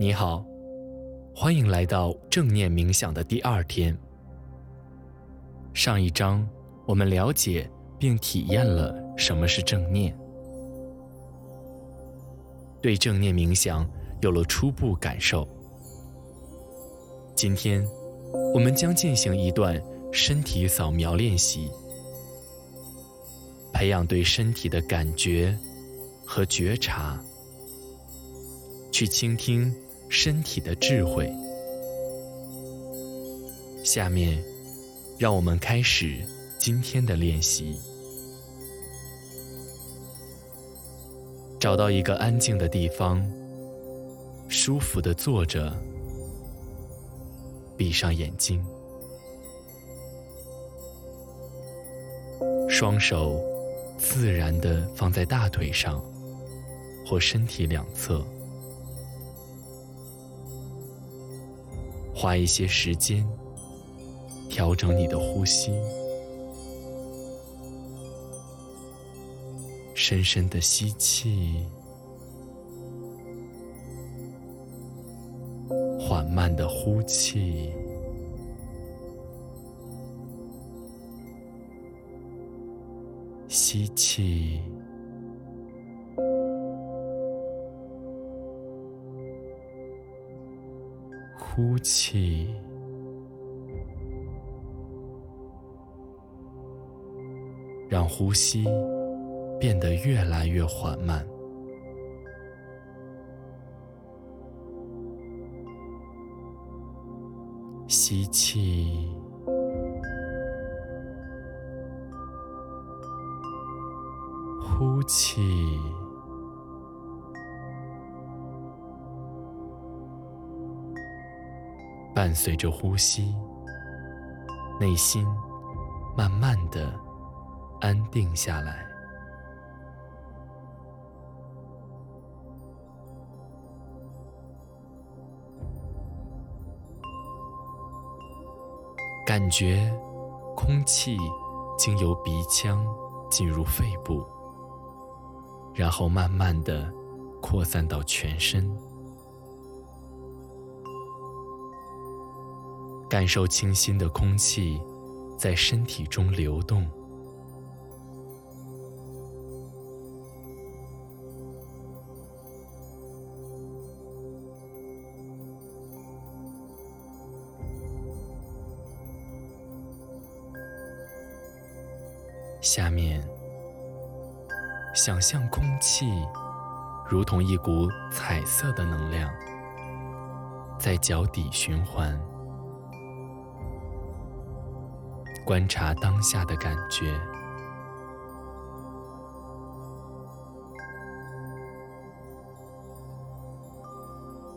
你好，欢迎来到正念冥想的第二天。上一章我们了解并体验了什么是正念，对正念冥想有了初步感受。今天我们将进行一段身体扫描练习，培养对身体的感觉和觉察。去倾听身体的智慧。下面，让我们开始今天的练习。找到一个安静的地方，舒服的坐着，闭上眼睛，双手自然的放在大腿上或身体两侧。花一些时间调整你的呼吸，深深的吸气，缓慢的呼气，吸气。呼气，让呼吸变得越来越缓慢。吸气，呼气。伴随着呼吸，内心慢慢的安定下来，感觉空气经由鼻腔进入肺部，然后慢慢的扩散到全身。感受清新的空气在身体中流动，下面想象空气如同一股彩色的能量，在脚底循环。观察当下的感觉，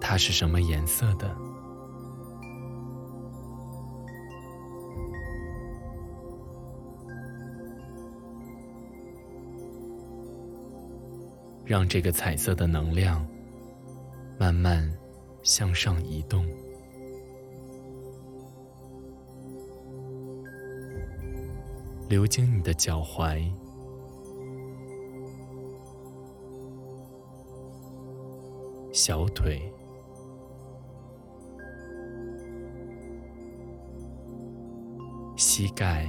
它是什么颜色的？让这个彩色的能量慢慢向上移动。流经你的脚踝、小腿、膝盖、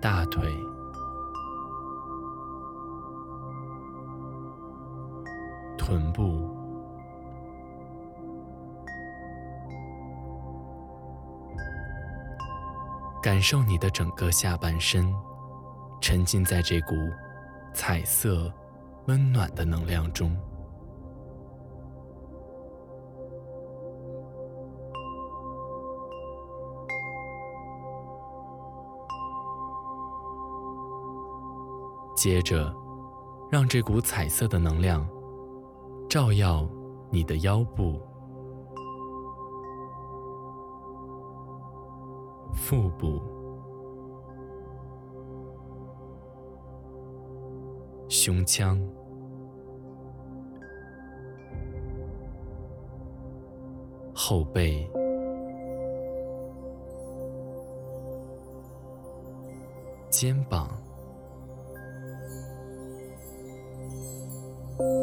大腿、感受你的整个下半身，沉浸在这股彩色、温暖的能量中。接着，让这股彩色的能量照耀你的腰部。腹部、胸腔、后背、肩膀、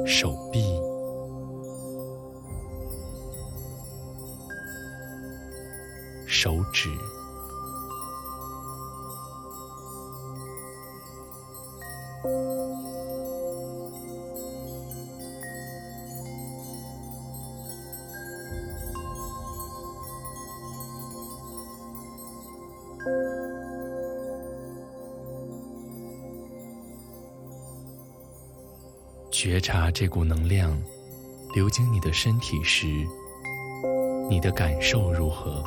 手臂、手指。觉察这股能量流经你的身体时，你的感受如何？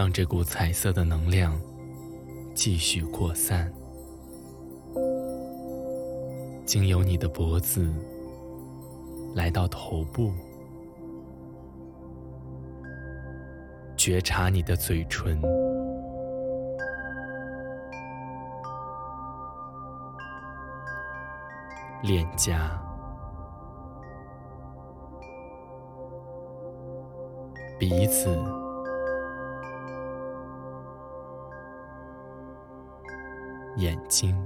让这股彩色的能量继续扩散。经由你的脖子来到头部，觉察你的嘴唇、脸颊、鼻子、眼睛。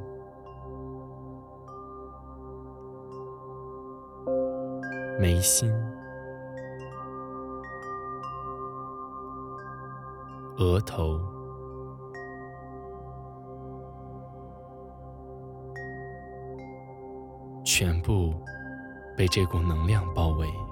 眉心、额头、全部被这股能量包围。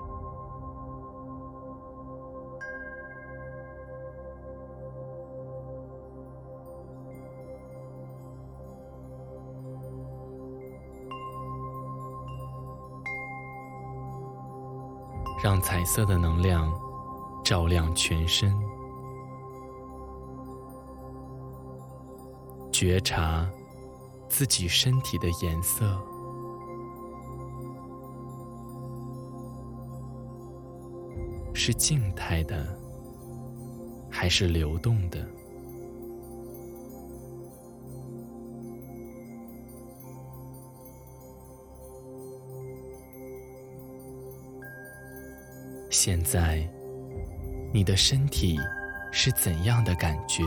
让彩色的能量照亮全身，觉察自己身体的颜色，是静态的还是流动的？现在，你的身体是怎样的感觉？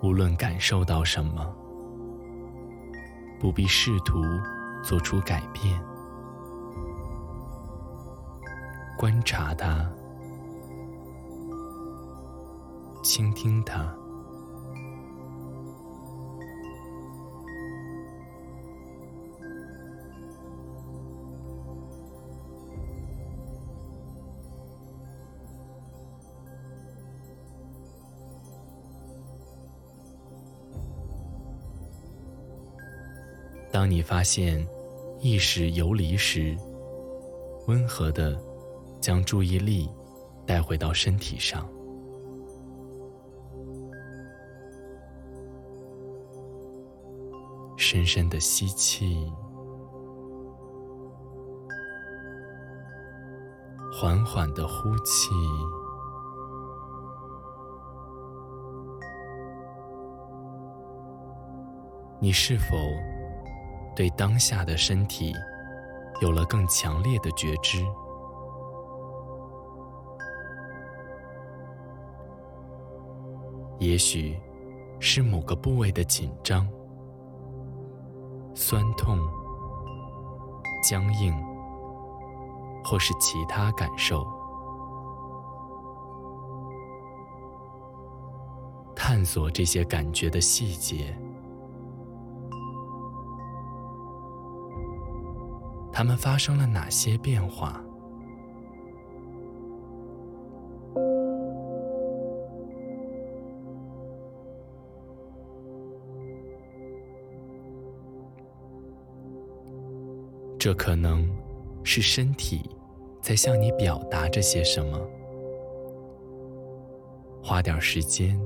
无论感受到什么，不必试图做出改变，观察它，倾听它。当你发现意识游离时，温和的将注意力带回到身体上，深深的吸气，缓缓的呼气，你是否？对当下的身体有了更强烈的觉知，也许是某个部位的紧张、酸痛、僵硬，或是其他感受。探索这些感觉的细节。他们发生了哪些变化？这可能是身体在向你表达着些什么。花点时间，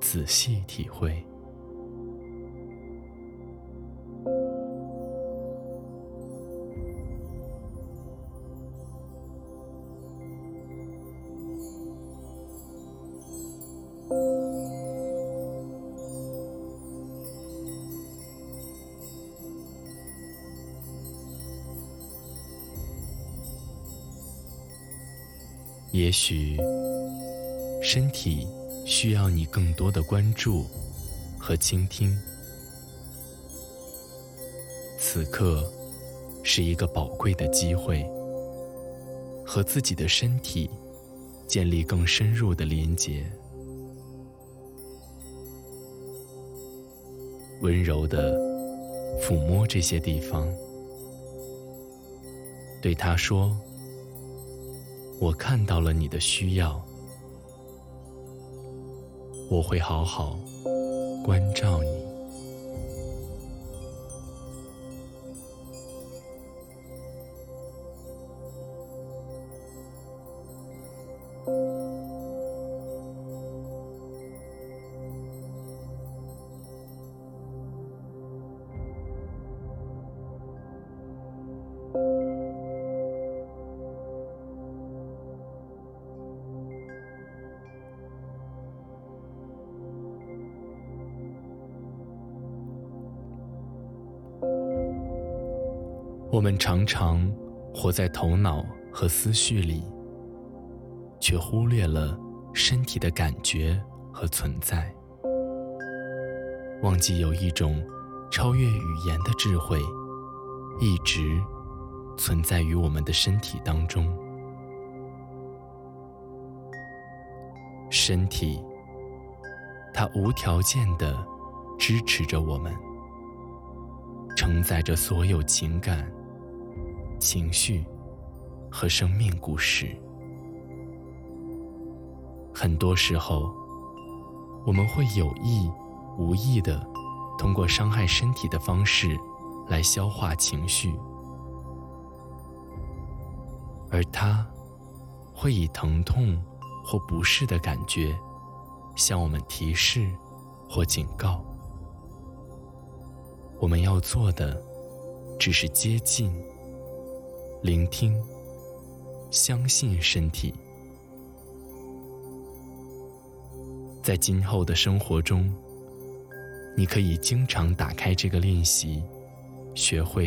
仔细体会。也许，身体需要你更多的关注和倾听。此刻是一个宝贵的机会，和自己的身体建立更深入的连结，温柔的抚摸这些地方，对他说。我看到了你的需要，我会好好关照你。我们常常活在头脑和思绪里，却忽略了身体的感觉和存在，忘记有一种超越语言的智慧，一直存在于我们的身体当中。身体，它无条件的支持着我们，承载着所有情感。情绪和生命故事，很多时候，我们会有意无意的通过伤害身体的方式来消化情绪，而它会以疼痛或不适的感觉向我们提示或警告。我们要做的只是接近。聆听，相信身体。在今后的生活中，你可以经常打开这个练习，学会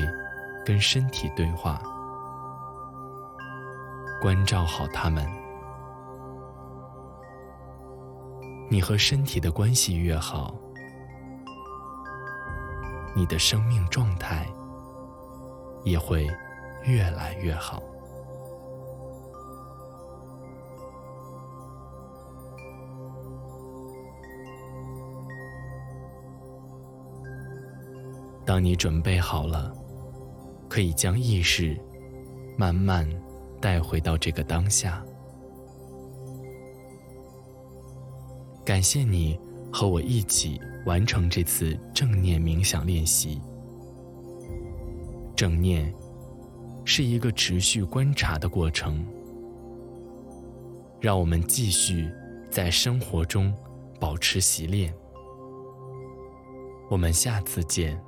跟身体对话，关照好他们。你和身体的关系越好，你的生命状态也会。越来越好。当你准备好了，可以将意识慢慢带回到这个当下。感谢你和我一起完成这次正念冥想练习。正念。是一个持续观察的过程，让我们继续在生活中保持习练。我们下次见。